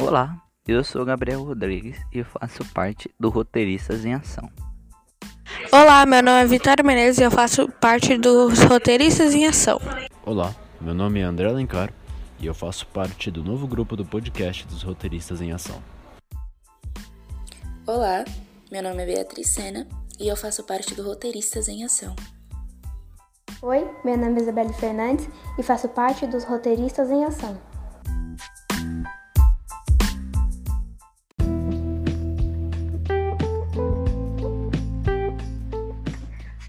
Olá, eu sou Gabriel Rodrigues e faço parte do Roteiristas em Ação. Olá, meu nome é Vitória Menezes e eu faço parte dos Roteiristas em Ação. Olá, meu nome é André Alencar e eu faço parte do novo grupo do podcast dos Roteiristas em Ação. Olá, meu nome é Beatriz Sena e eu faço parte do Roteiristas em Ação. Oi, meu nome é Isabelle Fernandes e faço parte dos Roteiristas em Ação.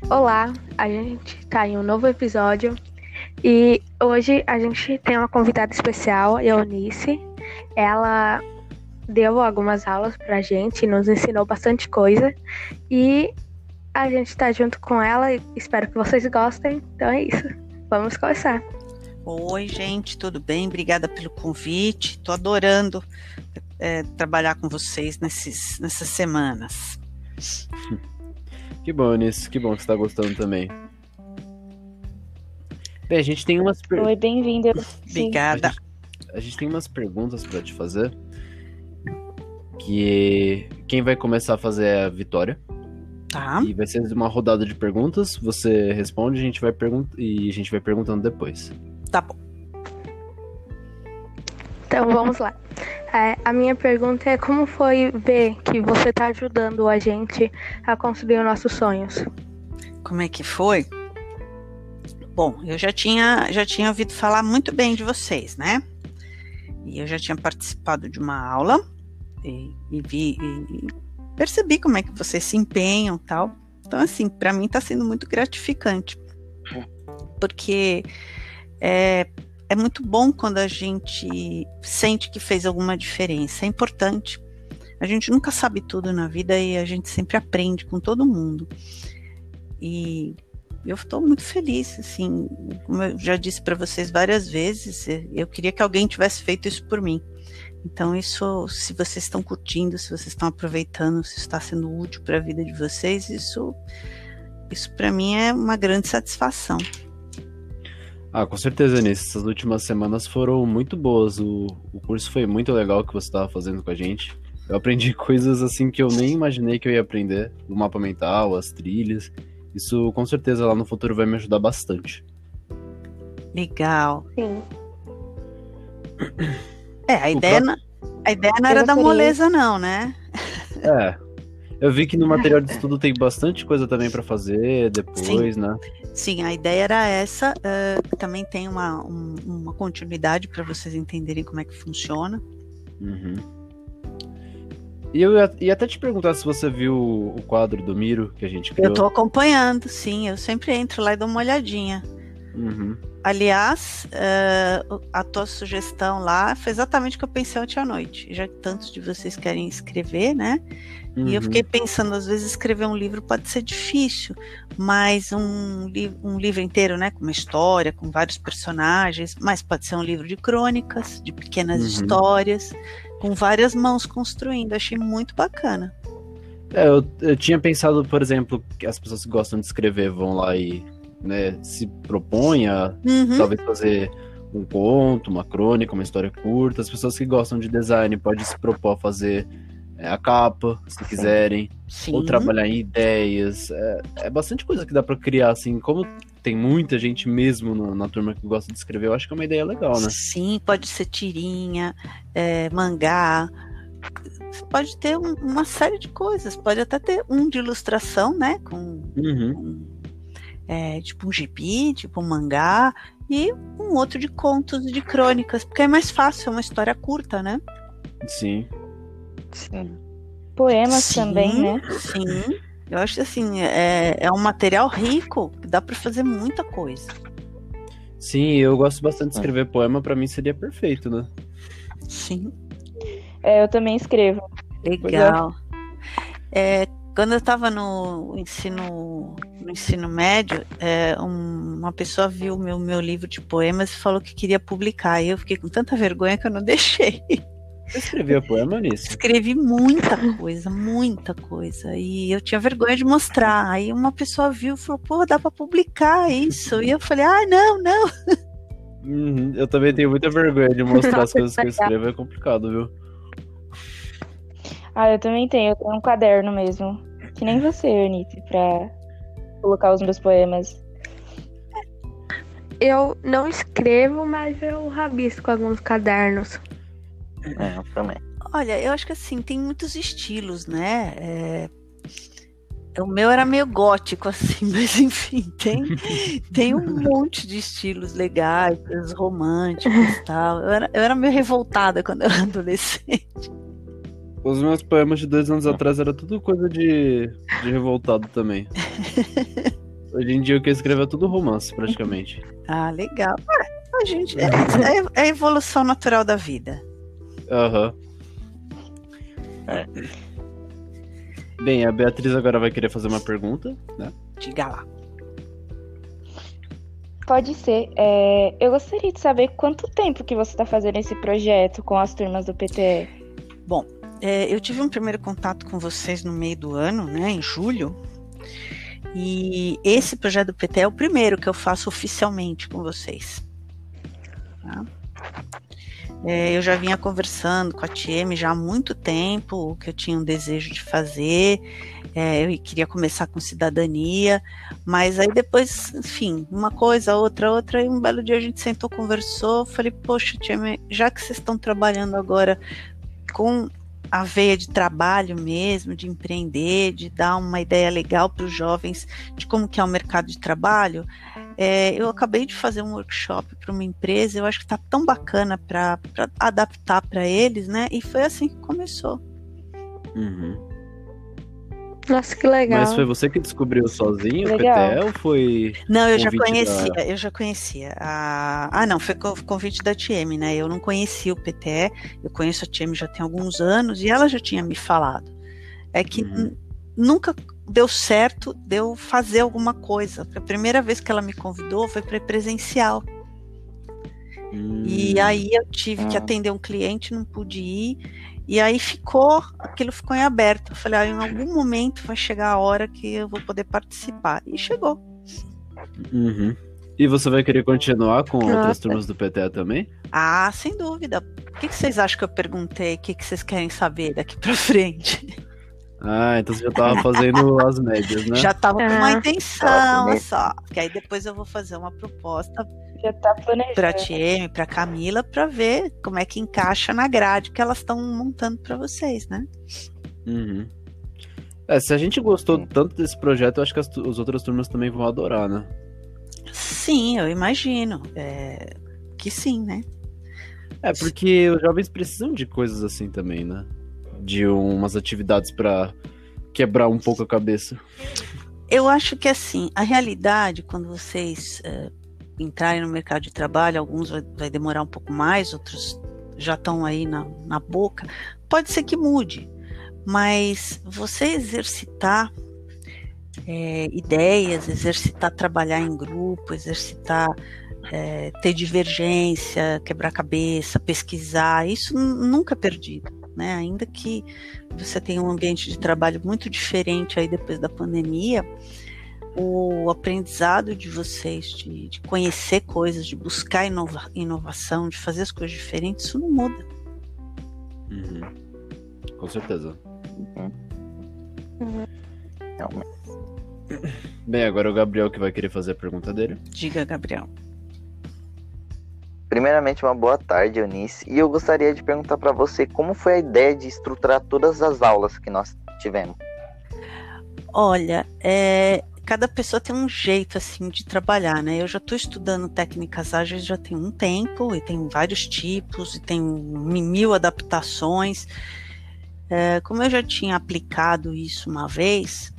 Olá, a gente está em um novo episódio e hoje a gente tem uma convidada especial, a Eunice. Ela deu algumas aulas pra gente, nos ensinou bastante coisa e a gente está junto com ela e espero que vocês gostem. Então é isso. Vamos começar. Oi, gente, tudo bem? Obrigada pelo convite. Estou adorando é, trabalhar com vocês nesses, nessas semanas. Que bom, Eunice, que bom que você está gostando também. Bem, a gente tem umas per... Oi, bem-vinda. Obrigada. A gente, a gente tem umas perguntas para te fazer. Que quem vai começar a fazer é a Vitória. Tá. E vai ser uma rodada de perguntas. Você responde, a gente vai pergunt... e a gente vai perguntando depois. Tá bom. Então vamos lá. É, a minha pergunta é como foi ver que você está ajudando a gente a construir os nossos sonhos? Como é que foi? Bom, eu já tinha, já tinha ouvido falar muito bem de vocês, né? E eu já tinha participado de uma aula e, e vi e percebi como é que vocês se empenham tal. Então, assim, para mim está sendo muito gratificante. Porque é, é muito bom quando a gente sente que fez alguma diferença. É importante. A gente nunca sabe tudo na vida e a gente sempre aprende com todo mundo. E eu estou muito feliz, assim, como eu já disse para vocês várias vezes, eu queria que alguém tivesse feito isso por mim. Então, isso, se vocês estão curtindo, se vocês estão aproveitando, se está sendo útil para a vida de vocês, isso, isso para mim é uma grande satisfação. Ah, com certeza, Nisso. Essas últimas semanas foram muito boas. O, o curso foi muito legal que você estava fazendo com a gente. Eu aprendi coisas assim que eu nem imaginei que eu ia aprender. O mapa mental, as trilhas. Isso com certeza lá no futuro vai me ajudar bastante. Legal. Sim. É, a ideia, não, a ideia não era da moleza, não, né? É. Eu vi que no material de estudo tem bastante coisa também para fazer depois, Sim. né? Sim, a ideia era essa. Uh, também tem uma, um, uma continuidade para vocês entenderem como é que funciona. Uhum. E eu ia, até te perguntar se você viu o quadro do Miro que a gente criou. Eu tô acompanhando, sim. Eu sempre entro lá e dou uma olhadinha. Uhum. Aliás, uh, a tua sugestão lá foi exatamente o que eu pensei ontem à noite. Já que tantos de vocês querem escrever, né? Uhum. E eu fiquei pensando, às vezes escrever um livro pode ser difícil, mas um, li um livro inteiro, né? Com uma história, com vários personagens, mas pode ser um livro de crônicas, de pequenas uhum. histórias, com várias mãos construindo. Achei muito bacana. É, eu, eu tinha pensado, por exemplo, que as pessoas que gostam de escrever vão lá e né, se propõe a uhum. talvez fazer um conto, uma crônica, uma história curta. As pessoas que gostam de design podem se propor a fazer a capa, se quiserem, Sim. ou trabalhar em ideias. É, é bastante coisa que dá para criar, assim, como tem muita gente mesmo na, na, turma que gosta de escrever, eu acho que é uma ideia legal, né? Sim, pode ser tirinha, é, mangá, pode ter um, uma série de coisas, pode até ter um de ilustração, né, com, uhum. com é, tipo um gibi, tipo um mangá, e um outro de contos e de crônicas, porque é mais fácil, é uma história curta, né? Sim. Sim. Poemas sim, também, né? Sim. Eu acho que assim, é, é um material rico, que dá para fazer muita coisa. Sim, eu gosto bastante de escrever poema, para mim seria perfeito, né? Sim. É, eu também escrevo. Legal. É, quando eu estava no ensino, no ensino médio, é, um, uma pessoa viu o meu, meu livro de poemas e falou que queria publicar. E eu fiquei com tanta vergonha que eu não deixei. Você escrevia poema nisso? Escrevi muita coisa, muita coisa. E eu tinha vergonha de mostrar. Aí uma pessoa viu e falou, pô, dá para publicar isso. E eu falei, ah, não, não. Uhum, eu também tenho muita vergonha de mostrar as coisas que eu escrevo, é complicado, viu? Ah, eu também tenho. Eu tenho um caderno mesmo. Que nem você, Anitta, pra colocar os meus poemas. Eu não escrevo, mas eu rabisco alguns cadernos. É, eu também. Olha, eu acho que assim, tem muitos estilos, né? É, O meu era meio gótico, assim, mas enfim, tem, tem um monte de estilos legais, coisas românticos e tal. Eu era, eu era meio revoltada quando eu era adolescente. Os meus poemas de dois anos atrás era tudo coisa de, de revoltado também. Hoje em dia o que eu escrevo é tudo romance, praticamente. Ah, legal. Ah, a gente, é, é- é a evolução natural da vida. Aham. É. Bem, a Beatriz agora vai querer fazer uma pergunta, né? Diga lá. Pode ser. É, eu gostaria de saber quanto tempo que você está fazendo esse projeto com as turmas do PTE. Bom, é, eu tive um primeiro contato com vocês no meio do ano, né, em julho. E esse projeto do PT é o primeiro que eu faço oficialmente com vocês. Tá? É, eu já vinha conversando com a TM já há muito tempo, que eu tinha um desejo de fazer, é, eu queria começar com cidadania, mas aí depois, enfim, uma coisa, outra, outra, e um belo dia a gente sentou, conversou, falei, poxa, TM, já que vocês estão trabalhando agora com a veia de trabalho mesmo, de empreender, de dar uma ideia legal para os jovens de como que é o mercado de trabalho. É, eu acabei de fazer um workshop para uma empresa, eu acho que está tão bacana para adaptar para eles, né? E foi assim que começou. Uhum. Nossa, que legal. Mas foi você que descobriu sozinho o. PTE ou foi. Não, eu já conhecia, da- eu já conhecia. A... Ah, não, foi co- convite da TM, né? Eu não conhecia o PTE, eu conheço a TM já tem alguns anos e ela já tinha me falado. É que Uhum. nunca deu certo de eu fazer alguma coisa. A primeira vez que ela me convidou foi para presencial. E Hum, aí eu tive que Ah. atender um cliente, não pude ir. E aí ficou, aquilo ficou em aberto. Eu falei, ah, em algum momento vai chegar a hora que eu vou poder participar. E chegou. Uhum. E você vai querer continuar com outras turmas do PTE também? Ah, sem dúvida. O que, que vocês acham que eu perguntei? O que, que vocês querem saber daqui pra frente? Ah, então você já tava fazendo as médias, né? Já tava com uma Ah. intenção com só. Que aí depois eu vou fazer uma proposta Já tá planejando. pra TM, pra Camila, pra ver como é que encaixa na grade que elas estão montando pra vocês, né? Uhum. É, se a gente gostou tanto desse projeto, eu acho que as, as outras turmas também vão adorar, né? Sim, eu imagino. É, que sim, né? É, porque os jovens precisam de coisas assim também, né? De umas atividades pra quebrar um pouco a cabeça. Eu acho que assim, a realidade, quando vocês eh, entrarem no mercado de trabalho, alguns vai, vai demorar um pouco mais, outros já estão aí na, na boca, pode ser que mude, mas você exercitar eh, ideias, exercitar trabalhar em grupo, exercitar eh, ter divergência, quebrar cabeça, pesquisar, isso nu- nunca é perdido. Né? Ainda que você tenha um ambiente de trabalho muito diferente aí depois da pandemia, o aprendizado de vocês, de, de conhecer coisas, de buscar inova- inovação, de fazer as coisas diferentes, isso não muda. Uhum. Com certeza. Realmente. Bem, agora é o Gabriel que vai querer fazer a pergunta dele. Diga, Gabriel. Primeiramente, uma boa tarde, Eunice. E eu gostaria de perguntar para você como foi a ideia de estruturar todas as aulas que nós tivemos. Olha, é, cada pessoa tem um jeito assim de trabalhar, né? Eu já estou estudando técnicas ágeis já tem um tempo e tem vários tipos e tem mi- mil adaptações. É, como eu já tinha aplicado isso uma vez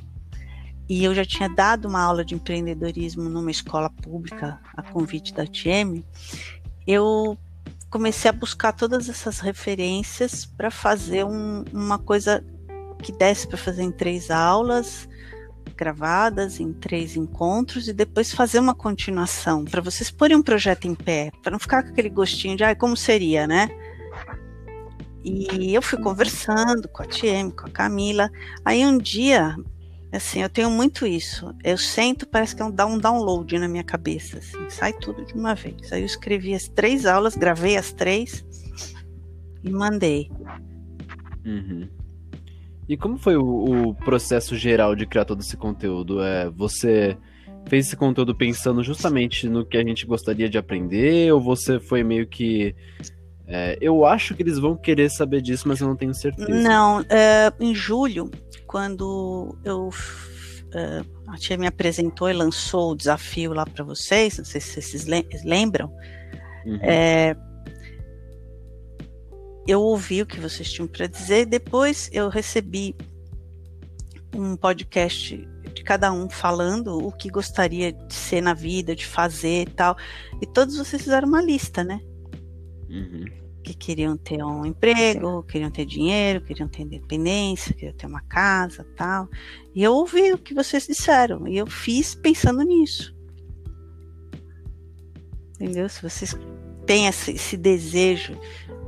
e eu já tinha dado uma aula de empreendedorismo numa escola pública a convite da TM, eu comecei a buscar todas essas referências para fazer um- uma coisa que desse para fazer em três aulas gravadas, em três encontros, e depois fazer uma continuação, para vocês porem um projeto em pé, para não ficar com aquele gostinho de, ai, como seria, né? E eu fui conversando com a TM, com a Camila. Aí um dia, assim, eu tenho muito isso. Eu sento, parece que dá um download na minha cabeça, assim, sai tudo de uma vez. Aí eu escrevi as três aulas, gravei as três e mandei. Uhum. E como foi o, o, processo geral de criar todo esse conteúdo? É, você fez esse conteúdo pensando justamente no que a gente gostaria de aprender, ou você foi meio que. É, eu acho que eles vão querer saber disso, mas eu não tenho certeza. Não, uh, em julho, quando eu uh, a tia me apresentou e lançou o desafio lá para vocês, não sei se vocês lembram. Uhum. É, eu ouvi o que vocês tinham para dizer, depois eu recebi um podcast de cada um falando o que gostaria de ser na vida, de fazer e tal. E todos vocês fizeram uma lista, né? Uhum. Que queriam ter um emprego, queriam ter dinheiro, queriam ter independência, queriam ter uma casa tal. E eu ouvi o que vocês disseram e eu fiz pensando nisso. Entendeu? Se vocês têm esse, esse desejo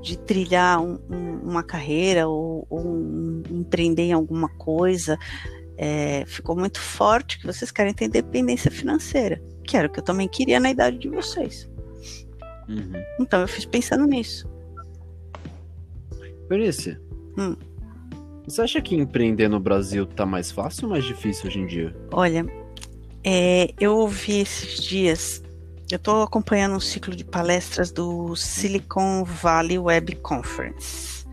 de trilhar um, um, uma carreira ou, ou um, empreender em alguma coisa, é, ficou muito forte que vocês querem ter independência financeira, que era o que eu também queria na idade de vocês. Uhum. Então eu fiz pensando nisso. Benícia, hum. você acha que empreender no Brasil tá mais fácil ou mais difícil hoje em dia? Olha, é, eu ouvi esses dias eu estou acompanhando um ciclo de palestras do Silicon Valley Web Conference,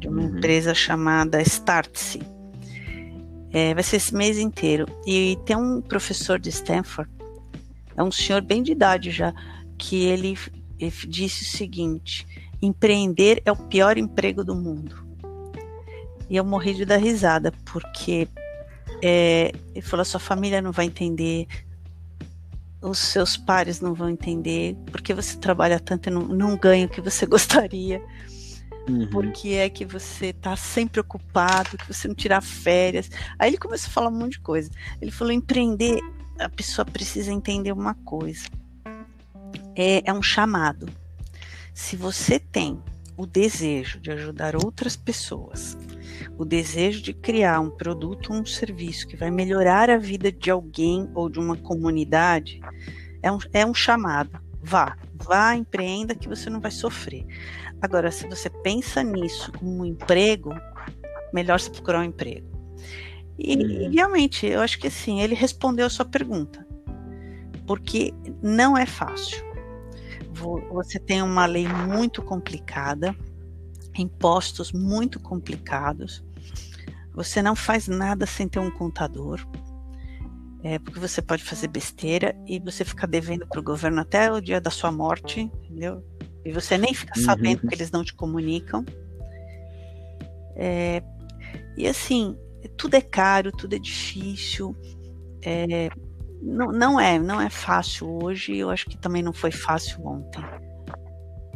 de uma uhum. empresa chamada Startse. É, vai ser esse mês inteiro. E tem um professor de Stanford, é um senhor bem de idade já, que ele, ele disse o seguinte: empreender é o pior emprego do mundo. E eu morri de dar risada, porque é, ele falou: sua família não vai entender, os seus pares não vão entender porque você trabalha tanto e não, não ganha o que você gostaria. Uhum. Porque é que você está sempre ocupado, que você não tira férias. Aí ele começou a falar um monte de coisa. Ele falou: empreender, a pessoa precisa entender uma coisa. É, é um chamado. Se você tem o desejo de ajudar outras pessoas, o desejo de criar um produto ou um serviço que vai melhorar a vida de alguém ou de uma comunidade, é um, é um chamado. Vá, vá, empreenda que você não vai sofrer. Agora, se você pensa nisso como um emprego, melhor você procurar um emprego. E, e realmente, eu acho que sim, ele respondeu a sua pergunta. Porque não é fácil. Você tem uma lei muito complicada, impostos muito complicados. Você não faz nada sem ter um contador, é, porque você pode fazer besteira e você fica devendo para o governo até o dia da sua morte, entendeu? E você nem fica uhum. sabendo que eles não te comunicam. É, e assim, tudo é caro, tudo é difícil. É, não, não é, não é fácil hoje. Eu acho que também não foi fácil ontem.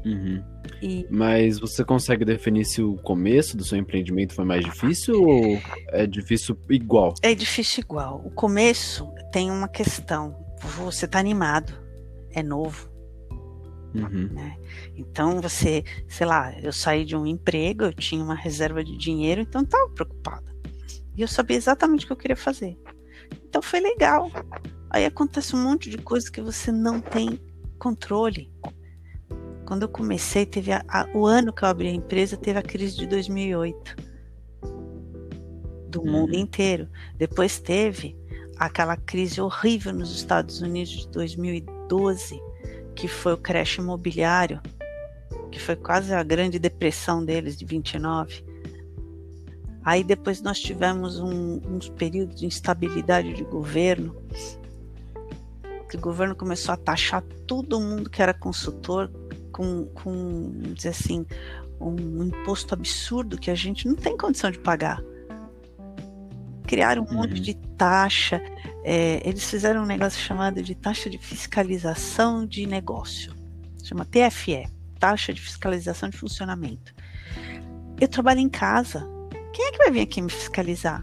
Uhum. E... Mas você consegue definir se o começo do seu empreendimento foi mais difícil ou é difícil igual? É difícil igual. O começo tem uma questão. Você está animado, é novo. Uhum. Né? Então você, sei lá, eu saí de um emprego, eu tinha uma reserva de dinheiro, então estava preocupada. E eu sabia exatamente o que eu queria fazer. Então foi legal. Aí acontece um monte de coisa que você não tem controle. Quando eu comecei, teve a, a, o ano que eu abri a empresa, teve a crise de 2008 do uhum. mundo inteiro. Depois teve aquela crise horrível nos Estados Unidos de 2012, que foi o crash imobiliário, que foi quase a grande depressão deles de 29. Aí depois nós tivemos um, uns períodos de instabilidade de governo, que o governo começou a taxar todo mundo que era consultor com, com dizer assim, um imposto absurdo que a gente não tem condição de pagar. Criaram um uhum. monte de taxa, é, eles fizeram um negócio chamado de taxa de fiscalização de negócio, chama TFE, taxa de fiscalização de funcionamento. Eu trabalho em casa, quem é que vai vir aqui me fiscalizar?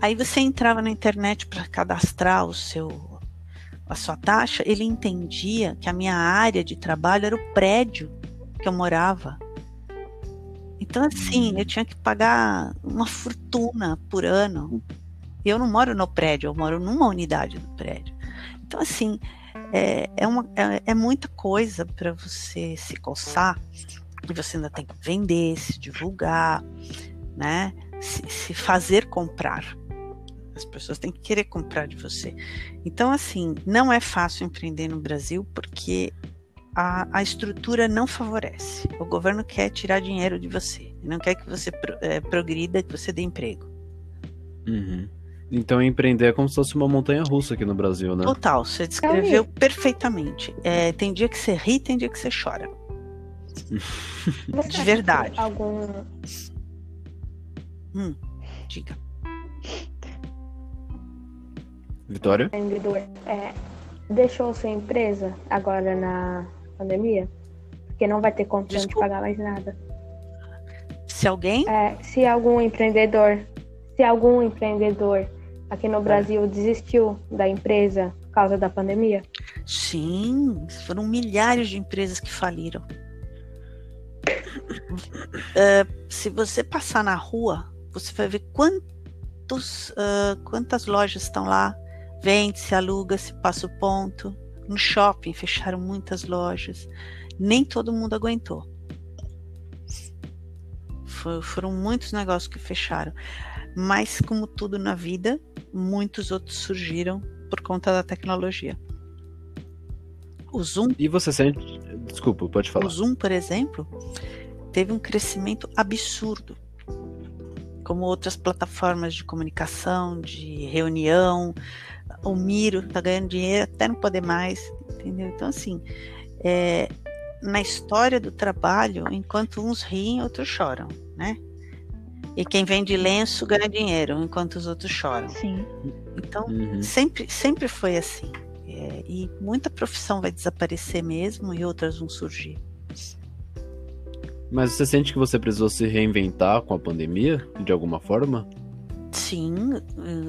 Aí você entrava na internet para cadastrar o seu a sua taxa, ele entendia que a minha área de trabalho era o prédio que eu morava. Então, assim, eu tinha que pagar uma fortuna por ano. Eu não moro no prédio, eu moro numa unidade do prédio. Então, assim, é, é, uma, é, é muita coisa para você se coçar. E você ainda tem que vender, se divulgar. né? Se, se fazer comprar. As pessoas têm que querer comprar de você. Então, assim, não é fácil empreender no Brasil porque a, a estrutura não favorece. O governo quer tirar dinheiro de você, não quer que você é, progrida, que você dê emprego. Uhum. Então empreender é como se fosse uma montanha russa aqui no Brasil, né? Total, você descreveu perfeitamente. É, tem dia que você ri, tem dia que você chora. De verdade. Algum. Hum, diga. Vitória? Empreendedor é, deixou sua empresa agora na pandemia? Porque não vai ter condição Desculpa. de pagar mais nada. Se alguém? É, se algum empreendedor, se algum empreendedor aqui no Brasil desistiu da empresa por causa da pandemia? Sim, foram milhares de empresas que faliram. Uh, se você passar na rua, você vai ver quantos, uh, quantas lojas estão lá. Vende, se aluga, se passa o ponto. No shopping fecharam muitas lojas. Nem todo mundo aguentou. For, foram muitos negócios que fecharam. Mas, como tudo na vida, muitos outros surgiram por conta da tecnologia. O Zoom. E você sente. Desculpa, pode falar. O Zoom, por exemplo, teve um crescimento absurdo. Como outras plataformas de comunicação, de reunião. O Miro está ganhando dinheiro até não poder mais. Entendeu? Então, assim, é, na história do trabalho, enquanto uns riem, outros choram, né? E quem vende lenço ganha dinheiro, enquanto os outros choram. Sim. Então, uhum. sempre, sempre foi assim. E muita profissão vai desaparecer mesmo e outras vão surgir. Mas você sente que você precisou se reinventar com a pandemia, de alguma forma? Sim,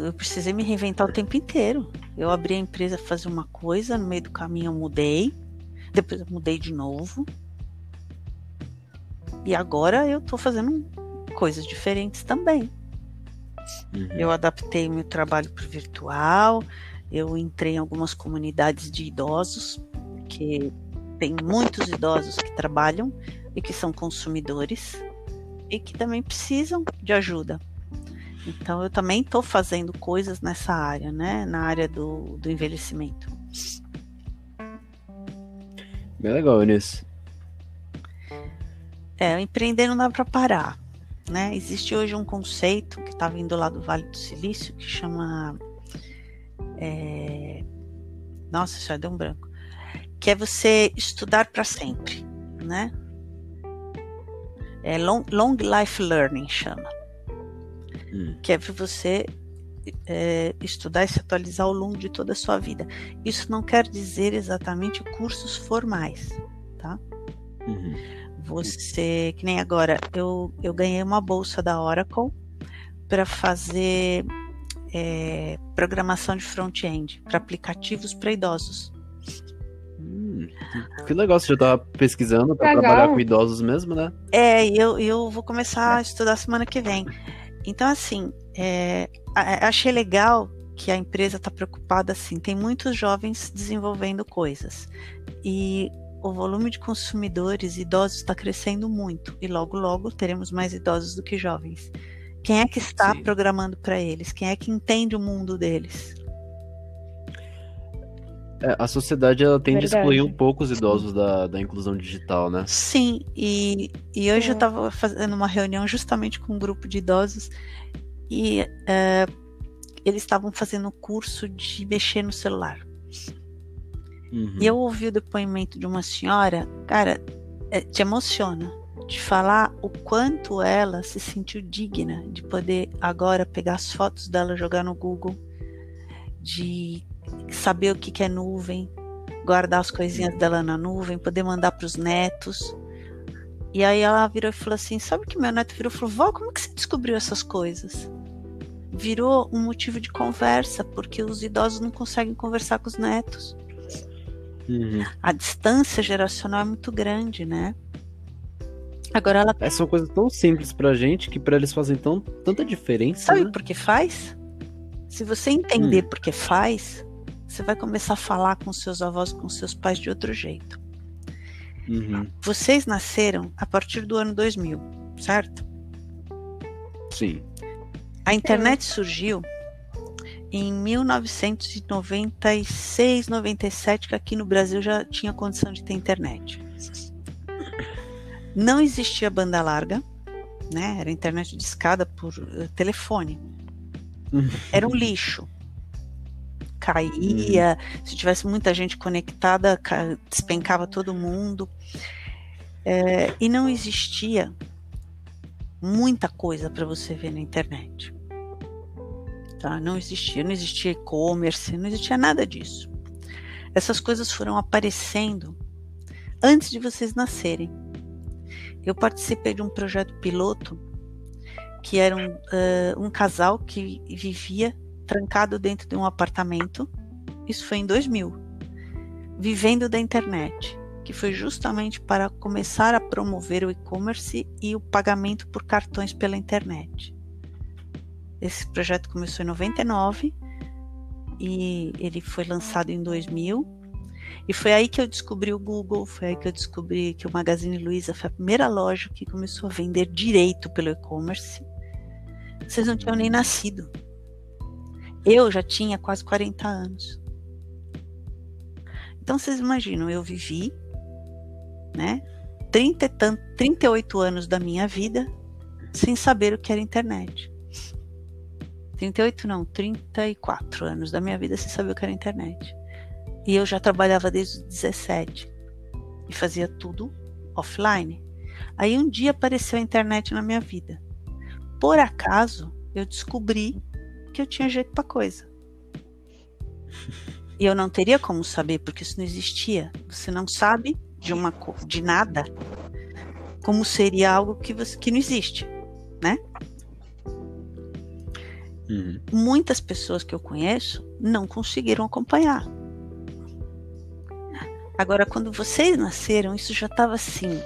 eu precisei me reinventar o tempo inteiro. Eu abri a empresa fazer uma coisa, no meio do caminho eu mudei, depois eu mudei de novo. E agora eu tô fazendo coisas diferentes também. Uhum. Eu adaptei meu trabalho para o virtual, eu entrei em algumas comunidades de idosos, que tem muitos idosos que trabalham e que são consumidores e que também precisam de ajuda. Então eu também estou fazendo coisas nessa área, né? Na área do, do envelhecimento. Bem legal, Inês. É, empreender não dá para parar. Né? Existe hoje um conceito que está vindo lá do Vale do Silício que chama. É... Nossa, isso deu um branco. Que é você estudar para sempre, né? É long, long life learning chama. Hum. Que é você é, estudar e se atualizar ao longo de toda a sua vida. Isso não quer dizer exatamente cursos formais, tá? Uhum. Você, que nem agora, eu, eu ganhei uma bolsa da Oracle para fazer é, programação de front-end para aplicativos para idosos. Hum, que legal, você já estava pesquisando para trabalhar com idosos mesmo, né? É, eu, eu vou começar a estudar semana que vem. Então, assim, é, achei legal que a empresa está preocupada assim. Tem muitos jovens desenvolvendo coisas. E o volume de consumidores idosos está crescendo muito e logo logo teremos mais idosos do que jovens. Quem é que está Sim. programando para eles? Quem é que entende o mundo deles? É, a sociedade ela tende Verdade. a excluir um pouco os idosos da, da inclusão digital, né? Sim, e, e hoje é. eu estava fazendo uma reunião justamente com um grupo de idosos e é, eles estavam fazendo um curso de mexer no celular. Uhum. E eu ouvi o depoimento de uma senhora, cara, é, te emociona de falar o quanto ela se sentiu digna de poder agora pegar as fotos dela, jogar no Google, de saber o que, que é nuvem, guardar as coisinhas dela na nuvem, poder mandar para os netos. E aí ela virou e falou assim: Sabe que meu neto virou e falou: Vó, como que você descobriu essas coisas? Virou um motivo de conversa, porque os idosos não conseguem conversar com os netos. Uhum. A distância geracional é muito grande, né? Agora ela. Essas são coisas tão simples pra gente que pra eles fazem tão, tanta diferença. Sabe né? por que faz? Se você entender hum. por que faz, você vai começar a falar com seus avós, com seus pais de outro jeito. Uhum. Vocês nasceram a partir do ano 2000, certo? Sim. A internet surgiu em 1996, 97, que aqui no Brasil já tinha condição de ter internet. Não existia banda larga, né? Era internet de escada por uh, telefone. Era um lixo. Caía, se tivesse muita gente conectada, despencava todo mundo. É, e não existia muita coisa para você ver na internet. Tá? Não existia, não existia e-commerce, não existia nada disso. Essas coisas foram aparecendo antes de vocês nascerem. Eu participei de um projeto piloto que era um, uh, um casal que vivia trancado dentro de um apartamento. Isso foi em 2000, vivendo da internet, que foi justamente para começar a promover o e-commerce e o pagamento por cartões pela internet. Esse projeto começou em 99 e ele foi lançado em 2000. E foi aí que eu descobri o Google, foi aí que eu descobri que o Magazine Luiza foi a primeira loja que começou a vender direito pelo e-commerce. Vocês não tinham nem nascido. Eu já tinha quase 40 anos. Então vocês imaginam, eu vivi, né, 30, 38 anos da minha vida sem saber o que era internet. 38 não, 34 anos da minha vida sem saber o que era internet. E eu já trabalhava desde os 17 e fazia tudo offline. Aí um dia apareceu a internet na minha vida. Por acaso, eu descobri que eu tinha jeito para coisa. E eu não teria como saber, porque isso não existia. Você não sabe de uma de nada como seria algo que você que não existe, né? Uhum. Muitas pessoas que eu conheço não conseguiram acompanhar. Agora, quando vocês nasceram, isso já estava assim,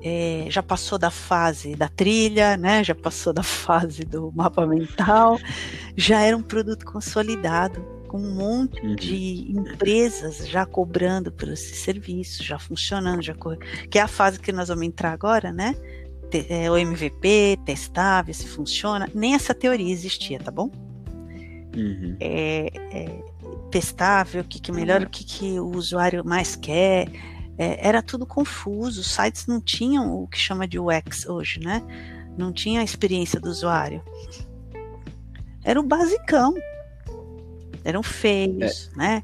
é, já passou da fase da trilha, né? Já passou da fase do mapa mental, já era um produto consolidado, com um monte uhum. de empresas já cobrando por esse serviço, já funcionando, já que é a fase que nós vamos entrar agora, né? é, o MVP, testar, ver se funciona. Nem essa teoria existia, tá bom? Uhum. É, é, testar, ver o que, que melhor, o que, que o usuário mais quer. É, era tudo confuso. Os sites não tinham o que chama de UX hoje, né? Não tinha a experiência do usuário. Era o basicão. Eram feios, é. né?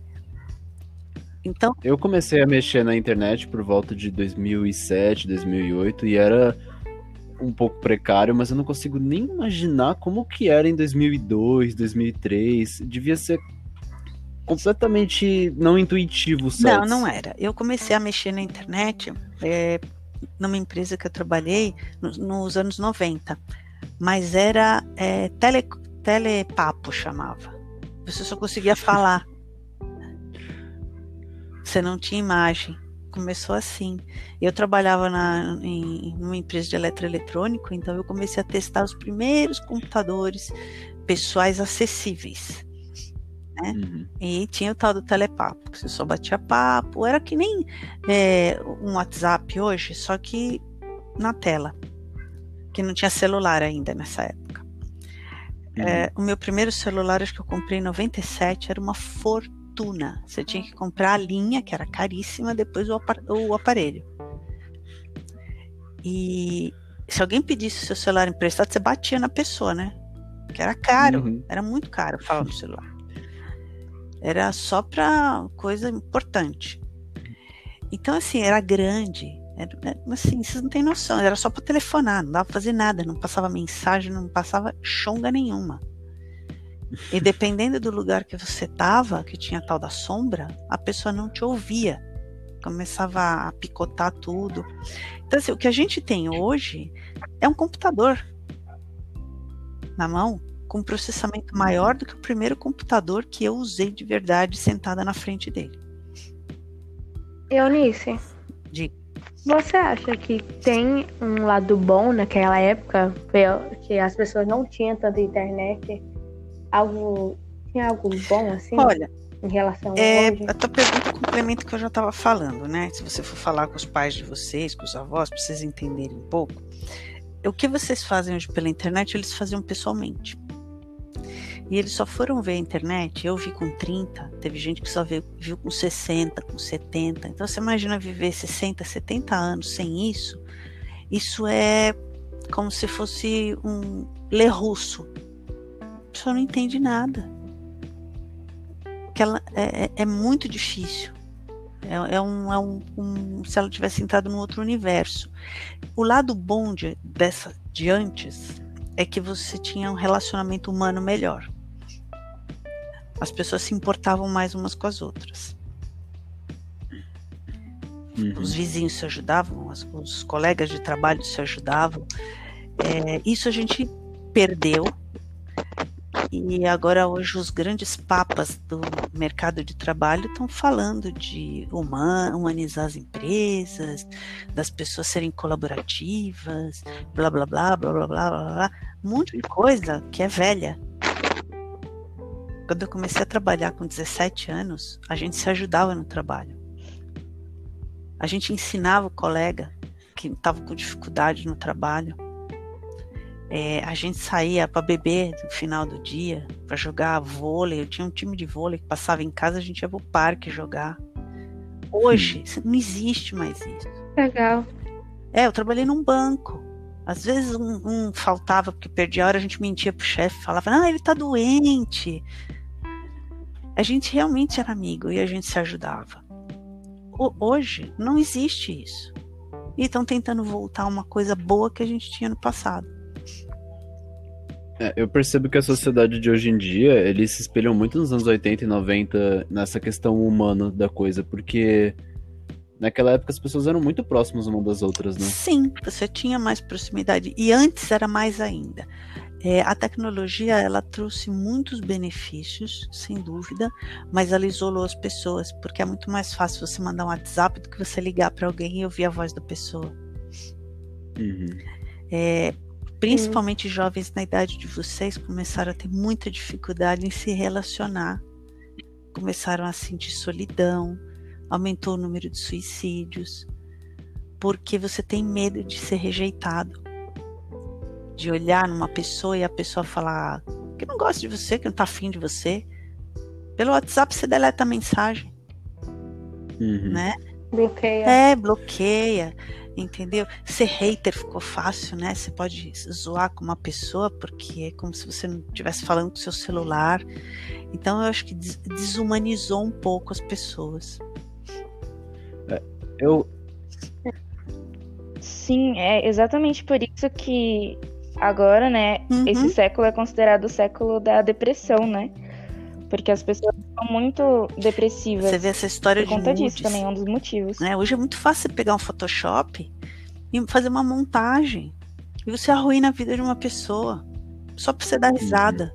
Então, eu comecei a mexer na internet por volta de 2007, 2008 e era um pouco precário, mas eu não consigo nem imaginar como que era em 2002, 2003. Devia ser completamente não intuitivo. Não, não era. Eu comecei a mexer na internet é, numa empresa que eu trabalhei nos, nos anos 90, mas era é, tele, telepapo chamava. Você só conseguia falar. Você não tinha imagem começou assim. Eu trabalhava na, em uma empresa de eletroeletrônico, então eu comecei a testar os primeiros computadores pessoais acessíveis. Né? Uhum. E tinha o tal do telepapo, que você só batia papo, era que nem é, um WhatsApp hoje, só que na tela, que não tinha celular ainda nessa época. Uhum. É, o meu primeiro celular, acho que eu comprei em 97, era uma fortuna fortuna. Você tinha que comprar a linha, que era caríssima, depois o, o aparelho. E se alguém pedisse o seu celular emprestado, você batia na pessoa, né? Que era caro, uhum. era muito caro falar no celular. Era só para coisa importante. Então, assim, era grande. Era, assim, vocês não têm noção, era só para telefonar, não dava pra fazer nada, não passava mensagem, não passava chonga nenhuma. E dependendo do lugar que você tava, que tinha tal da sombra, a pessoa não te ouvia. Começava a picotar tudo. Então, assim, o que a gente tem hoje é um computador na mão com processamento maior do que o primeiro computador que eu usei de verdade sentada na frente dele. Eunice, de você acha que tem um lado bom naquela época, que as pessoas não tinham tanta internet algo. Tinha algo bom assim? Olha. Em relação é, hoje? A tua pergunta complementa o que eu já estava falando, né? Se você for falar com os pais de vocês, com os avós, para vocês entenderem um pouco. o que vocês fazem hoje pela internet, eles faziam pessoalmente. E eles só foram ver a internet, eu vi com 30, teve gente que só viu, viu com 60, com 70. Então você imagina viver 60, 70 anos sem isso? Isso é como se fosse um ler russo. Pessoa não entende nada. Que ela, é, é, é muito difícil. É, é, um, é um, um, se ela tivesse entrado num outro universo. O lado bom de, dessa de antes é que você tinha um relacionamento humano melhor. As pessoas se importavam mais umas com as outras. Uhum. Os vizinhos se ajudavam, os colegas de trabalho se ajudavam. É, isso a gente perdeu e agora hoje os grandes papas do mercado de trabalho estão falando de humanizar as empresas, das pessoas serem colaborativas, blá blá blá blá blá blá blá, blá um monte de coisa que é velha. Quando eu comecei a trabalhar com 17 anos, a gente se ajudava no trabalho. A gente ensinava o colega que estava com dificuldade no trabalho é, a gente saía para beber no final do dia, para jogar vôlei. Eu tinha um time de vôlei que passava em casa, a gente ia pro parque jogar. Hoje, hum. não existe mais isso. Legal. É, eu trabalhei num banco. Às vezes um, um faltava porque perdia a hora, a gente mentia pro chefe, falava, ah, ele tá doente. A gente realmente era amigo e a gente se ajudava. O, hoje não existe isso. E estão tentando voltar a uma coisa boa que a gente tinha no passado. É, eu percebo que a sociedade de hoje em dia, eles se espelham muito nos anos 80 e 90 nessa questão humana da coisa, porque naquela época as pessoas eram muito próximas uma das outras, né? Sim, você tinha mais proximidade. E antes era mais ainda. É, a tecnologia ela trouxe muitos benefícios, sem dúvida, mas ela isolou as pessoas, porque é muito mais fácil você mandar um WhatsApp do que você ligar para alguém e ouvir a voz da pessoa. Uhum. É, principalmente jovens na idade de vocês, começaram a ter muita dificuldade em se relacionar, começaram a sentir solidão, aumentou o número de suicídios, porque você tem medo de ser rejeitado, de olhar numa pessoa e a pessoa falar que não gosta de você, que não tá afim de você. Pelo WhatsApp você deleta a mensagem, uhum. né? Bloqueia. É, bloqueia entendeu? Ser hater ficou fácil, né? Você pode zoar com uma pessoa porque é como se você não estivesse falando com seu celular. Então eu acho que desumanizou um pouco as pessoas. É, eu Sim, é exatamente por isso que agora, né, uhum. esse século é considerado o século da depressão, né? Porque as pessoas são muito depressivas. Você vê essa história por de conta disso também, é um dos motivos. Né? Hoje é muito fácil você pegar um Photoshop e fazer uma montagem. E você arruína a vida de uma pessoa. Só pra você dar risada.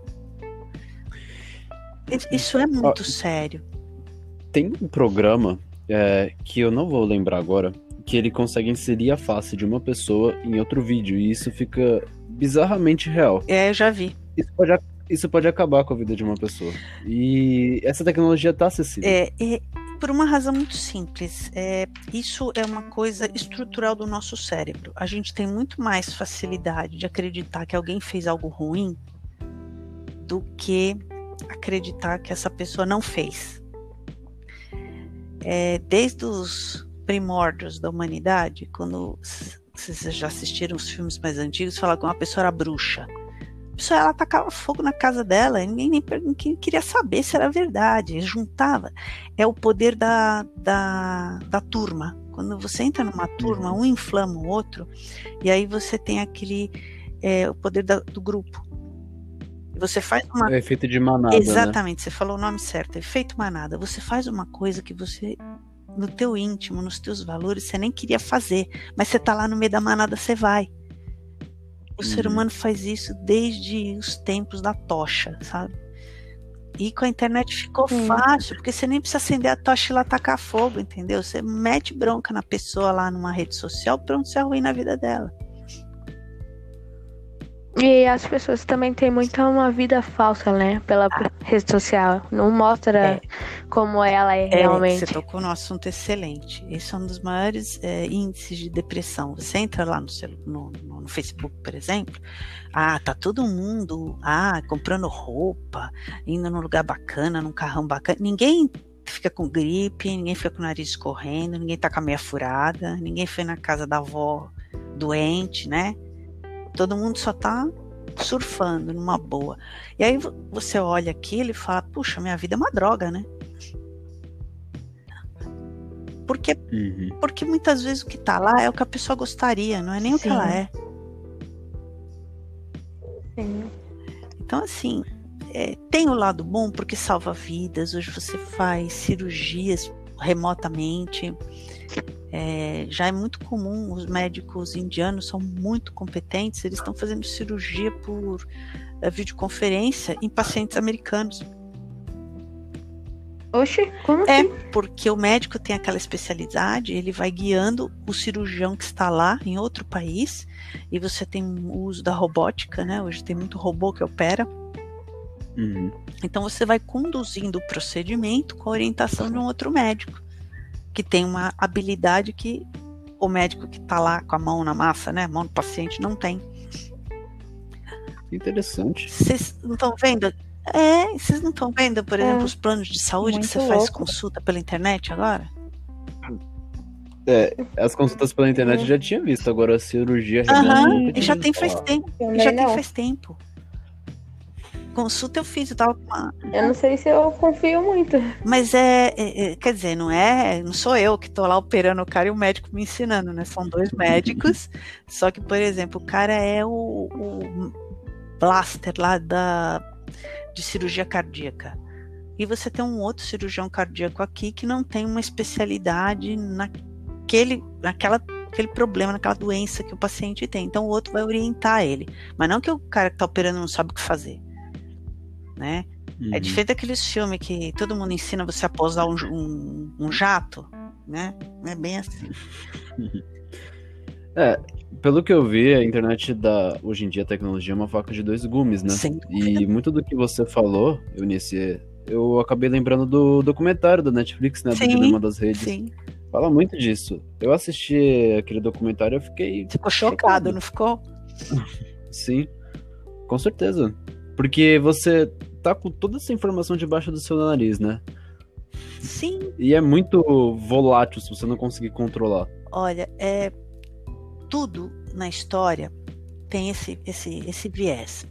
Isso é muito sério. Tem um programa é, que eu não vou lembrar agora, que ele consegue inserir a face de uma pessoa em outro vídeo. E isso fica bizarramente real. É, eu já vi. Isso pode isso pode acabar com a vida de uma pessoa. E essa tecnologia está acessível. É, é, por uma razão muito simples. É, isso é uma coisa estrutural do nosso cérebro. A gente tem muito mais facilidade de acreditar que alguém fez algo ruim do que acreditar que essa pessoa não fez. É, desde os primórdios da humanidade, quando vocês já assistiram os filmes mais antigos, falavam que uma pessoa era bruxa pessoa ela tacava fogo na casa dela, ninguém nem ninguém queria saber se era verdade, juntava. É o poder da, da, da turma. Quando você entra numa turma, um inflama o outro, e aí você tem aquele é, o poder da, do grupo. Você faz uma. É efeito de manada. Né? Exatamente, né? você falou o nome certo, efeito manada. Você faz uma coisa que você, no teu íntimo, nos teus valores, você nem queria fazer, mas você tá lá no meio da manada, você vai. O ser uhum. humano faz isso desde os tempos da tocha, sabe? E com a internet ficou fácil, porque você nem precisa acender a tocha e lá tacar fogo, entendeu? Você mete bronca na pessoa lá numa rede social, pronto, você arruína a vida dela. E as pessoas também têm muito uma vida falsa, né? Pela ah. rede social. Não mostra é. como ela é, é, realmente. Você tocou num assunto excelente. Esse é um dos maiores é, índices de depressão. Você entra lá no, no, no, Facebook, por exemplo. Ah, tá todo mundo ah, comprando roupa, indo num lugar bacana, num carrão bacana. Ninguém fica com gripe, ninguém fica com o nariz escorrendo, ninguém tá com a meia furada, ninguém foi na casa da avó doente, né? Todo mundo só tá surfando numa boa. E aí você olha aquilo e fala: puxa, minha vida é uma droga, né? Porque, uhum. porque muitas vezes o que tá lá é o que a pessoa gostaria, não é nem Sim. o que ela é. Sim. Então, assim, é, tem o lado bom porque salva vidas. Hoje você faz cirurgias remotamente. É, já é muito comum, os médicos indianos são muito competentes, eles estão fazendo cirurgia por é, videoconferência em pacientes americanos. Oxe, como é, assim? É, porque o médico tem aquela especialidade, ele vai guiando o cirurgião que está lá em outro país, e você tem o uso da robótica, né? Hoje tem muito robô que opera. Uhum. Então você vai conduzindo o procedimento com a orientação de um outro médico que tem uma habilidade que o médico que está lá com a mão na massa, né, a mão do paciente, não tem. Interessante. Vocês não estão vendo? É, vocês não estão vendo, por exemplo, é. os planos de saúde Muito que você louco. faz consulta pela internet agora? É, as consultas pela internet eu já tinha visto, agora a cirurgia. Aham, já tem faz tempo. E já tem faz tempo consulta eu fiz, eu tava com uma. Eu não sei se eu confio muito. Mas é, é, é, quer dizer, não é, não sou eu que tô lá operando o cara e o médico me ensinando, né? São dois médicos. só que, por exemplo, o cara é o, o blaster lá da de cirurgia cardíaca. E você tem um outro cirurgião cardíaco aqui que não tem uma especialidade naquele, naquela aquele problema, naquela doença que o paciente tem. Então o outro vai orientar ele. Mas não que o cara que está operando não sabe o que fazer né? É uhum. É diferente daqueles filmes que todo mundo ensina você a posar um, um, um jato, né? É bem assim. É, pelo que eu vi, a internet da hoje em dia a tecnologia é uma faca de dois gumes, né? Sim. E muito do que você falou, Eunice, eu acabei lembrando do documentário da Netflix, né? Do Dilema das Redes. Sim. Fala muito disso. Eu assisti aquele documentário e fiquei. Ficou chocado, não ficou? Sim, com certeza. Porque você tá com toda essa informação debaixo do seu nariz, né? Sim. E é muito volátil se você não conseguir controlar. Olha, é tudo na história tem esse esse esse viés.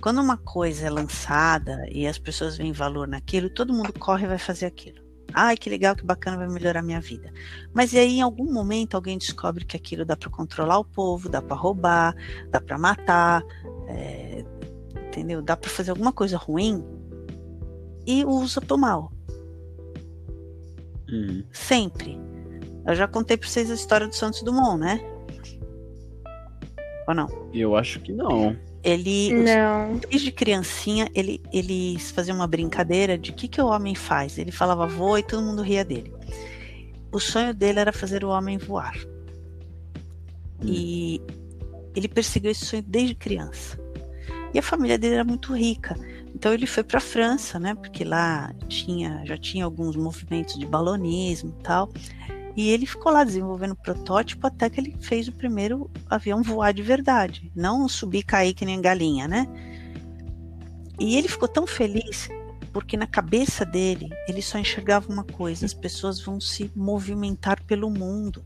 Quando uma coisa é lançada e as pessoas veem valor naquilo, todo mundo corre e vai fazer aquilo. Ai, que legal, que bacana, vai melhorar a minha vida. Mas e aí, em algum momento, alguém descobre que aquilo dá para controlar o povo, dá para roubar, dá para matar, é, entendeu? Dá para fazer alguma coisa ruim e usa pro mal. Uhum. Sempre. Eu já contei para vocês a história do Santos Dumont, né? Ou não? Eu acho que não. Ele, não. desde criancinha, ele, ele fazia uma brincadeira de o que, que o homem faz. Ele falava voa e todo mundo ria dele. O sonho dele era fazer o homem voar. Hum. E ele perseguiu esse sonho desde criança. E a família dele era muito rica. Então ele foi para a França, né? Porque lá tinha, já tinha alguns movimentos de balonismo e tal. E ele ficou lá desenvolvendo protótipo até que ele fez o primeiro avião voar de verdade, não subir e cair que nem galinha, né? E ele ficou tão feliz porque na cabeça dele ele só enxergava uma coisa: as pessoas vão se movimentar pelo mundo.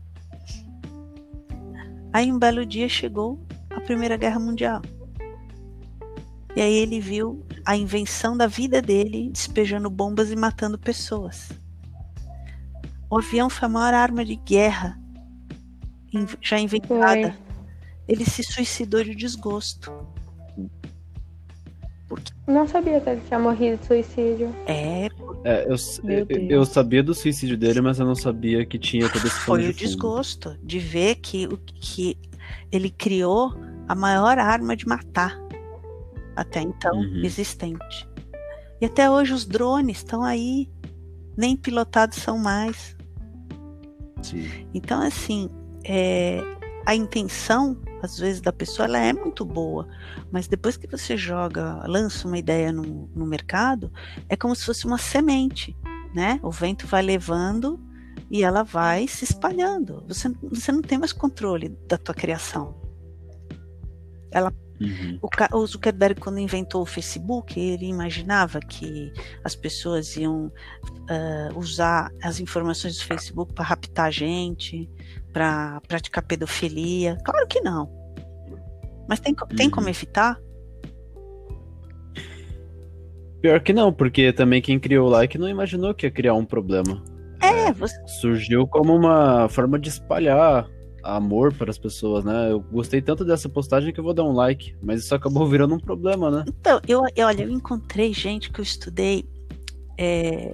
Aí um belo dia chegou a Primeira Guerra Mundial. E aí ele viu a invenção da vida dele despejando bombas e matando pessoas. O avião foi a maior arma de guerra já inventada. Foi. Ele se suicidou de desgosto. Porque... Não sabia que ele tinha morrido de suicídio. É. é eu, eu, eu, sabia do suicídio dele, mas eu não sabia que tinha todo esse Foi o desgosto de ver que, que ele criou a maior arma de matar até então uhum. existente. E até hoje os drones estão aí, nem pilotados são mais. Sim. Então, assim, é, a intenção, às vezes, da pessoa, ela é muito boa, mas depois que você joga, lança uma ideia no, no mercado, é como se fosse uma semente, né? O vento vai levando e ela vai se espalhando. Você, você não tem mais controle da tua criação. Ela Uhum. o, o, Zuckerberg, quando inventou o Facebook, ele imaginava que as pessoas iam uh, usar as informações do Facebook para raptar gente, para praticar pedofilia. Claro que não. Mas tem, uhum. tem como evitar? Pior que não, porque também quem criou o like não imaginou que ia criar um problema. É, você... Surgiu como uma forma de espalhar amor para as pessoas, né? Eu gostei tanto dessa postagem que eu vou dar um like, mas isso acabou virando um problema, né? Então, eu, eu olha, eu encontrei gente que eu estudei é,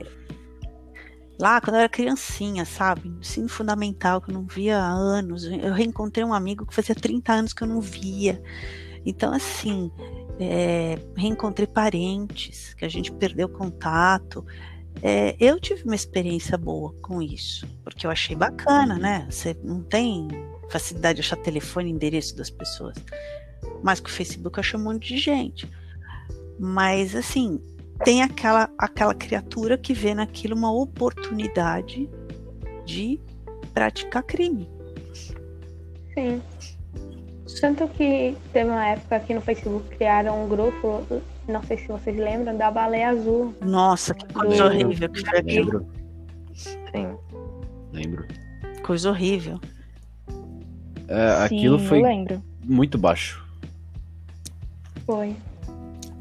lá quando eu era criancinha, sabe? Ensino fundamental, que eu não via há anos. Eu reencontrei um amigo que fazia 30 anos que eu não via. Então, assim, é, reencontrei parentes que a gente perdeu contato. É, eu tive uma experiência boa com isso, porque eu achei bacana, né? Você não tem facilidade de achar telefone e endereço das pessoas. Mas com o Facebook achei um monte de gente. Mas assim, tem aquela, aquela criatura que vê naquilo uma oportunidade de praticar crime. Sim. Tanto que teve uma época aqui no Facebook criaram um grupo não sei se vocês lembram, da baleia azul. Nossa, que coisa horrível que foi Lembro. Sim. Lembro. Coisa horrível. É, Sim, aquilo foi eu lembro. muito baixo. Foi.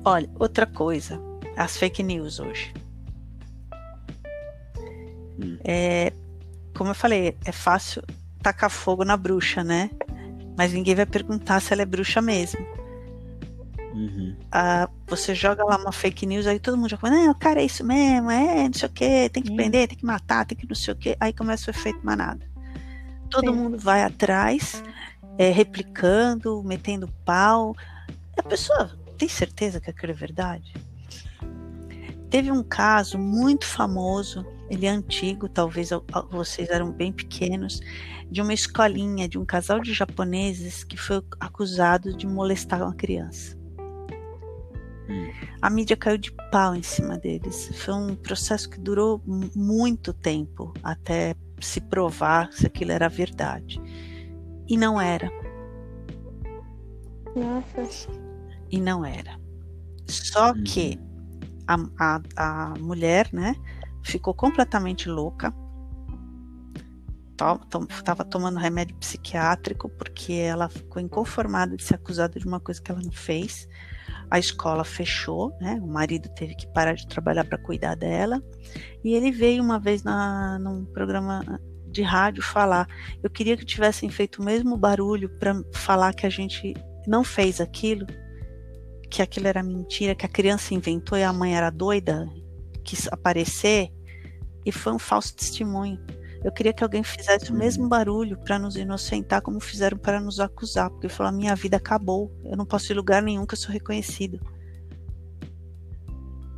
Olha, outra coisa, as fake news hoje. Hum. É, como eu falei, é fácil tacar fogo na bruxa, né? Mas ninguém vai perguntar se ela é bruxa mesmo. Uhum. Ah, você joga lá uma fake news, aí todo mundo já fala, não, cara, é isso mesmo, é, não sei o que, tem que Hum. prender, tem que matar, tem que não sei o que. Aí começa o efeito manada. Todo Sim. mundo vai atrás, é, replicando, metendo pau. A pessoa tem certeza que aquilo é verdade? Teve um caso muito famoso, ele é antigo, talvez vocês eram bem pequenos, de uma escolinha, de um casal de japoneses que foi acusado de molestar uma criança. A mídia caiu de pau em cima deles. Foi um processo que durou mu- muito tempo até se provar se aquilo era verdade. E não era. Nossa. E não era. Só Uhum. que a, a, a mulher, né, ficou completamente louca. Estava tomando remédio psiquiátrico porque ela ficou inconformada de ser acusada de uma coisa que ela não fez. A escola fechou, né? O marido teve que parar de trabalhar para cuidar dela. E ele veio uma vez na, num programa de rádio falar: Eu queria que tivessem feito o mesmo barulho para falar que a gente não fez aquilo, que aquilo era mentira, que a criança inventou e a mãe era doida, quis aparecer, e foi um falso testemunho. Eu queria que alguém fizesse o mesmo barulho para nos inocentar, como fizeram para nos acusar, porque falou: minha vida acabou, eu não posso ir em lugar nenhum que eu sou reconhecido.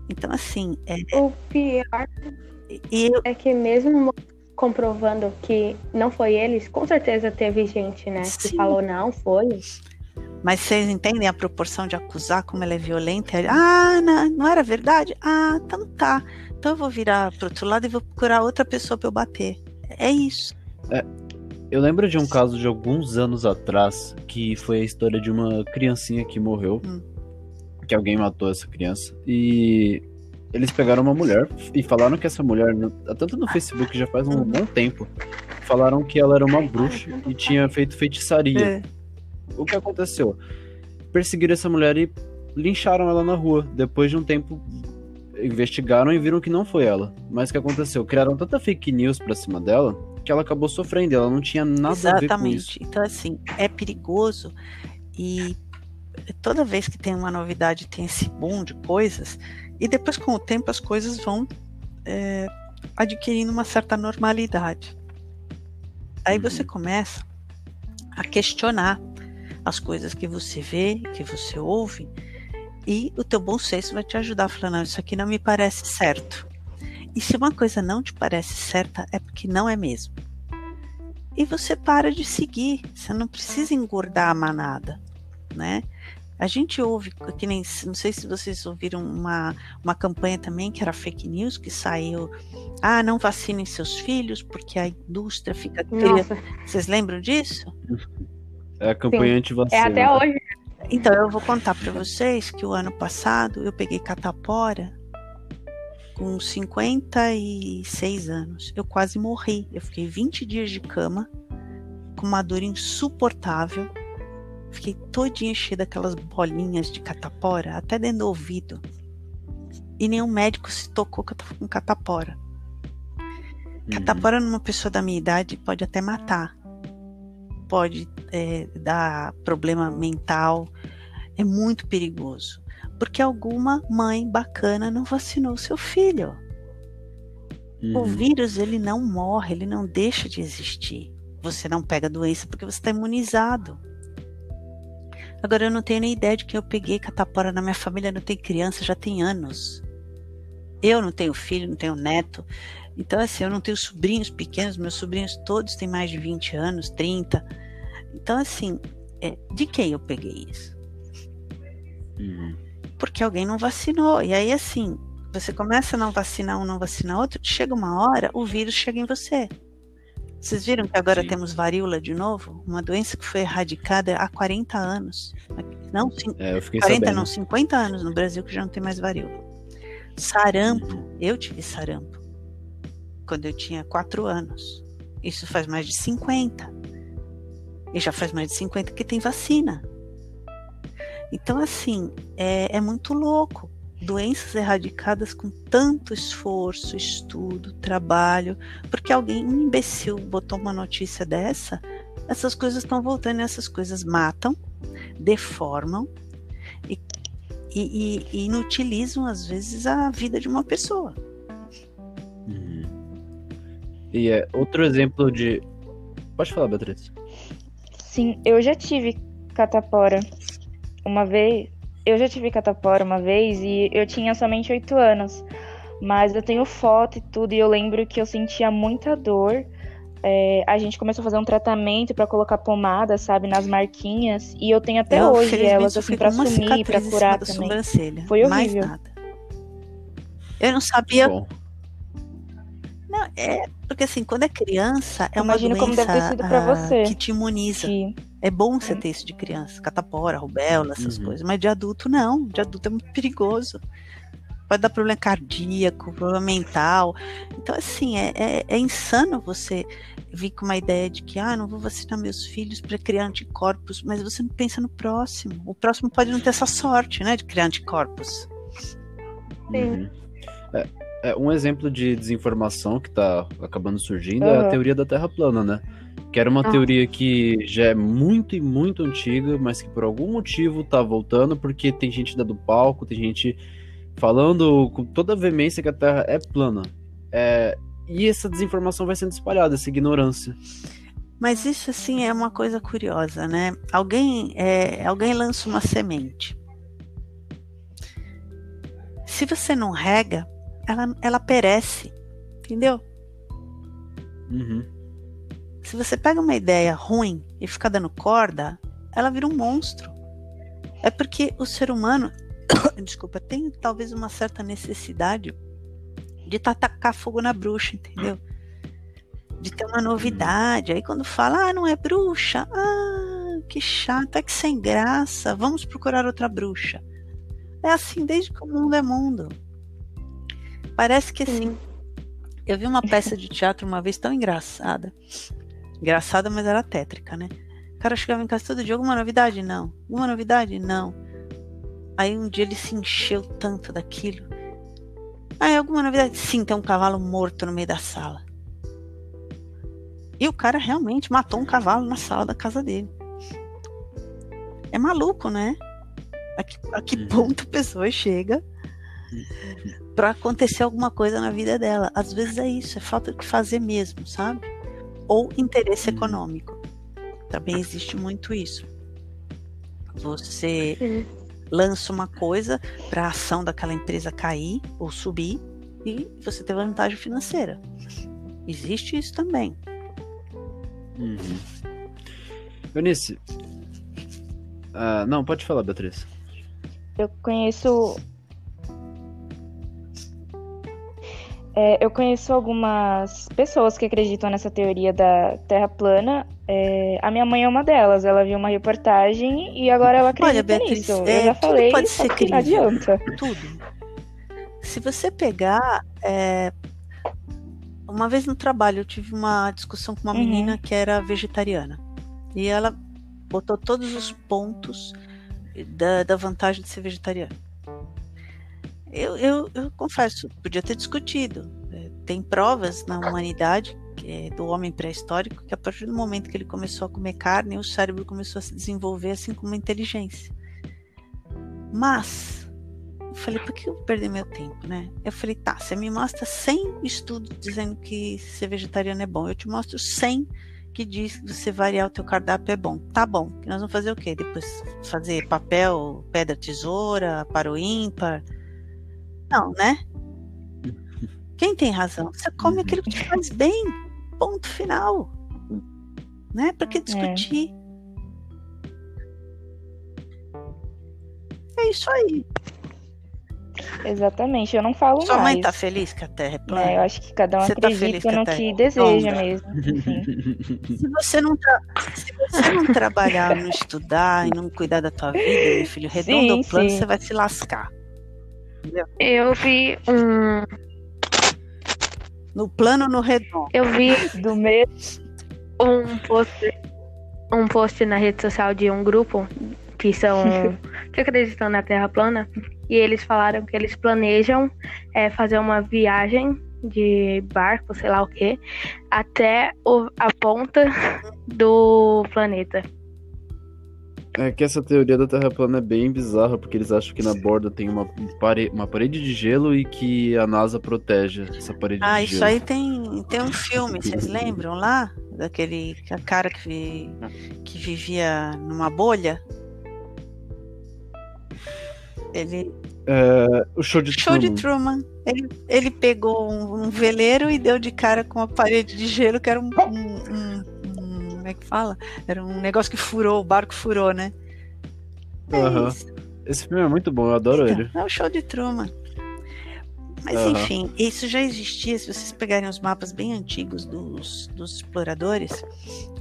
Então, assim, é, O pior eu, é que mesmo comprovando que não foi eles, com certeza teve gente, né? Que Sim. falou não, foi. Mas vocês entendem a proporção de acusar como ela é violenta? Ah, não, não era verdade? Ah, então tá. Então eu vou virar pro outro lado e vou procurar outra pessoa para eu bater. É isso. Eu lembro de um caso de alguns anos atrás que foi a história de uma criancinha que morreu, Hum. que alguém matou essa criança e eles pegaram uma mulher e falaram que essa mulher, tanto no Facebook já faz um bom tempo, falaram que ela era uma bruxa e tinha feito feitiçaria. É. O que aconteceu? Perseguiram essa mulher e lincharam ela na rua. Depois de um tempo, investigaram e viram que não foi ela. Mas o que aconteceu? Criaram tanta fake news pra cima dela que ela acabou sofrendo. Ela não tinha nada a ver com isso. Exatamente. Então, assim, é perigoso e toda vez que tem uma novidade tem esse boom de coisas e depois com o tempo as coisas vão é, adquirindo uma certa normalidade. Aí Uhum. você começa a questionar as coisas que você vê, que você ouve e o teu bom senso vai te ajudar a falar, não, isso aqui não me parece certo. E se uma coisa não te parece certa, é porque não é mesmo. e você para de seguir. Você não precisa engordar a manada, né? A gente ouve, que nem, não sei se vocês ouviram uma, uma campanha também que era fake news, que saiu, ah, não vacinem seus filhos porque a indústria fica... Nossa. Vocês lembram disso? É a campanha anti-vacina. É até hoje. Então, eu vou contar para vocês que o ano passado eu peguei catapora com 56 anos. Eu quase morri. Eu fiquei 20 dias de cama, com uma dor insuportável. Fiquei todinha cheia daquelas bolinhas de catapora, até dentro do ouvido. E nenhum médico se tocou que eu tava com catapora. Uhum. Catapora numa pessoa da minha idade pode até matar. Pode é, dar problema mental. É muito perigoso porque alguma mãe bacana não vacinou seu filho. Uhum. O vírus ele não morre, ele não deixa de existir. Você não pega a doença porque você está imunizado. Agora eu não tenho nem ideia de que eu peguei catapora na minha família, não tem criança, já tem anos. Eu não tenho filho, não tenho neto. Então, assim, eu não tenho sobrinhos pequenos, meus sobrinhos todos têm mais de 20 anos, 30. Então, assim, é, de quem eu peguei isso? Uhum porque alguém não vacinou. E aí, assim, você começa a não vacinar um, não vacinar outro, chega uma hora, o vírus chega em você. Vocês viram que agora Sim. temos varíola de novo? Uma doença que foi erradicada há 40 anos. Não, é, 40 sabendo. não, 50 anos no Brasil que já não tem mais varíola. Sarampo, uhum. eu tive sarampo quando eu tinha 4 anos. Isso faz mais de 50. E já faz mais de 50 que tem vacina. Então, assim, é, é muito louco. Doenças erradicadas com tanto esforço, estudo, trabalho, porque alguém, um imbecil, botou uma notícia dessa, essas coisas estão voltando essas coisas matam, deformam e, e, e, inutilizam, às vezes, a vida de uma pessoa. E é outro exemplo de. Pode falar, Beatriz. Sim, eu já tive catapora uma vez, eu já tive catapora uma vez e eu tinha somente oito anos, mas eu tenho foto e tudo e eu lembro que eu sentia muita dor. É, a gente começou a fazer um tratamento para colocar pomada, sabe, nas marquinhas e eu tenho até eu, hoje elas assim para sumir, para curar também. Sobrancelha, Foi horrível. Mais nada. Eu não sabia. Bom. Não, é porque assim, quando é criança, é Imagina uma doença ah, que te imuniza. Sim. É bom você ter isso de criança, catapora, rubéola, essas uhum. coisas. Mas de adulto, não. De adulto é muito perigoso. Pode dar problema cardíaco, problema mental. Então, assim, é, é, é insano você vir com uma ideia de que, ah, não vou vacinar meus filhos para criar anticorpos, mas você não pensa no próximo. O próximo pode não ter essa sorte, né, de criar anticorpos. Sim. Uhum. É, é, um exemplo de desinformação que está acabando surgindo uhum. é a teoria da Terra plana, né? Que era uma ah. teoria que já é muito e muito antiga, mas que por algum motivo tá voltando, porque tem gente dando palco, tem gente falando com toda a veemência que a Terra é plana. É, e essa desinformação vai sendo espalhada, essa ignorância. Mas isso, assim, é uma coisa curiosa, né? Alguém, é, alguém lança uma semente. Se você não rega, ela, ela perece, entendeu? Uhum. Se você pega uma ideia ruim e fica dando corda, ela vira um monstro. É porque o ser humano, desculpa, tem talvez uma certa necessidade de tacar fogo na bruxa, entendeu? De ter uma novidade. Aí quando fala, ah, não é bruxa, ah, que chato, é que sem graça, vamos procurar outra bruxa. É assim desde que o mundo é mundo. Parece que assim. Eu vi uma peça de teatro uma vez tão engraçada Engraçada, mas era tétrica, né? O cara chegava em casa todo dia, alguma novidade? Não. Alguma novidade? Não. Aí um dia ele se encheu tanto daquilo. Aí alguma novidade? Sim, tem um cavalo morto no meio da sala. E o cara realmente matou um cavalo na sala da casa dele. É maluco, né? A que, a que uhum. ponto a pessoa chega. Para acontecer alguma coisa na vida dela? Às vezes é isso, é falta de fazer mesmo, sabe? ou interesse uhum. econômico. Também existe muito isso. Você lança uma coisa para a ação daquela empresa cair ou subir e você ter vantagem financeira. Existe isso também. Uhum. Eunice. Uh, não, pode falar, Beatriz. Eu conheço. É, eu conheço algumas pessoas que acreditam nessa teoria da Terra plana. É, a minha mãe é uma delas. Ela viu uma reportagem e agora ela acredita Olha, Beatriz, nisso. É, eu já falei, pode ser que não adianta. Tudo. Se você pegar. é, Uma vez no trabalho, eu tive uma discussão com uma Uhum. menina que era vegetariana. E ela botou todos os pontos da, da vantagem de ser vegetariano. Eu, eu, eu confesso, podia ter discutido. É, Tem provas na humanidade é do homem pré-histórico que a partir do momento que ele começou a comer carne, o cérebro começou a se desenvolver assim como a inteligência. Mas eu falei, por que eu perder meu tempo, né? Eu falei, tá, você me mostra 100 estudos dizendo que ser vegetariano é bom. Eu te mostro 100 que diz que você variar o teu cardápio é bom. Tá bom. Nós vamos fazer o quê? Depois fazer papel, pedra, tesoura, para o ímpar? Não, né? Quem tem razão? Você come aquilo que te faz bem. Ponto final. Né? Pra que discutir? É isso aí. Exatamente, eu não falo Sua mais. mãe tá feliz que a Terra é plana? né? Eu acho que cada um Você tá feliz acredita que a no que é deseja redonda? mesmo. Enfim. Se você não, tra- se você não trabalhar, não estudar e não cuidar da tua vida, meu filho, redondo Sim, ou plano, sim. você vai se lascar. Eu vi um. No plano no redondo? Eu vi Do meio. um post, um post na rede social de um grupo que são que acreditam na Terra plana e eles falaram que eles planejam é, fazer uma viagem de barco, sei lá o que, até o- a ponta do planeta. É que essa teoria da Terra plana é bem bizarra, porque eles acham que na borda tem uma, pare... uma parede de gelo e que a NASA protege essa parede Ah, de isso gelo. aí tem, tem um filme, vocês lembram lá? Daquele a cara que, que vivia numa bolha? Ele. É, o show de Show de Truman. Truman. Ele, ele pegou um, um veleiro e deu de cara com uma parede de gelo que era um- um- um- Como é que fala? Era um negócio que furou, o barco furou, né? É isso. Esse filme é muito bom, eu adoro ele. É o show de Truman. Mas Aham. enfim, isso já existia. Se vocês pegarem os mapas bem antigos dos, dos exploradores,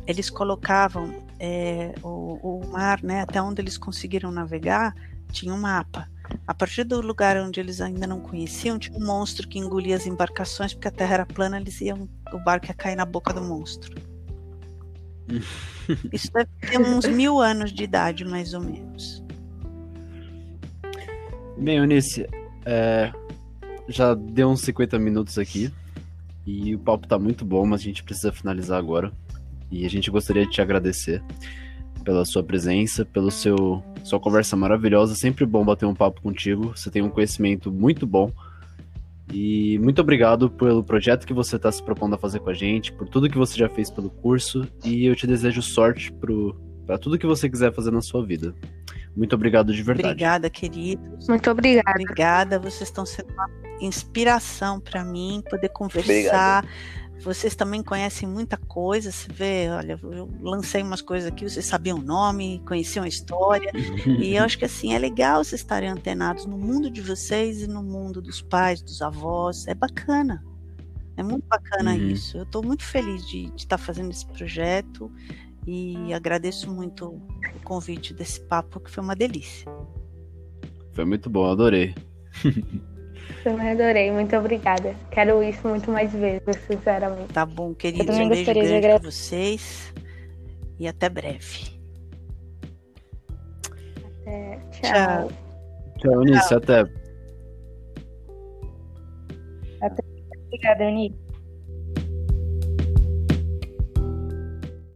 eles colocavam é, o, o mar, né, até onde eles conseguiram navegar, tinha um mapa. A partir do lugar onde eles ainda não conheciam, tinha um monstro que engolia as embarcações, porque a terra era plana, eles iam, o barco ia cair na boca do monstro. Isso deve ter uns mil anos de idade, mais ou menos. Bem, Eunice, é, já deu uns 50 minutos aqui e o papo tá muito bom, mas a gente precisa finalizar agora. E a gente gostaria de te agradecer pela sua presença, pelo seu sua conversa maravilhosa. Sempre bom bater um papo contigo. Você tem um conhecimento muito bom. E muito obrigado pelo projeto que você está se propondo a fazer com a gente, por tudo que você já fez pelo curso. E eu te desejo sorte para tudo que você quiser fazer na sua vida. Muito obrigado de verdade. Obrigada, queridos. Muito obrigada. Obrigada, vocês estão sendo uma inspiração para mim poder conversar. Vocês também conhecem muita coisa, você vê, olha, eu lancei umas coisas aqui, vocês sabiam o nome, conheciam a história, e eu acho que assim, é legal vocês estarem antenados no mundo de vocês e no mundo dos pais, dos avós, é bacana. É muito bacana Uhum. isso. Eu estou muito feliz de estar fazendo esse projeto e agradeço muito o convite desse papo, que foi uma delícia. Foi muito bom, adorei. Também adorei, muito obrigada. Quero isso muito mais vezes, sinceramente. Tá bom, queridos? também Um beijo de grande pra vocês e até breve. É, Tchau. tchau. Tchau, Eunice, até. Obrigada, Eunice.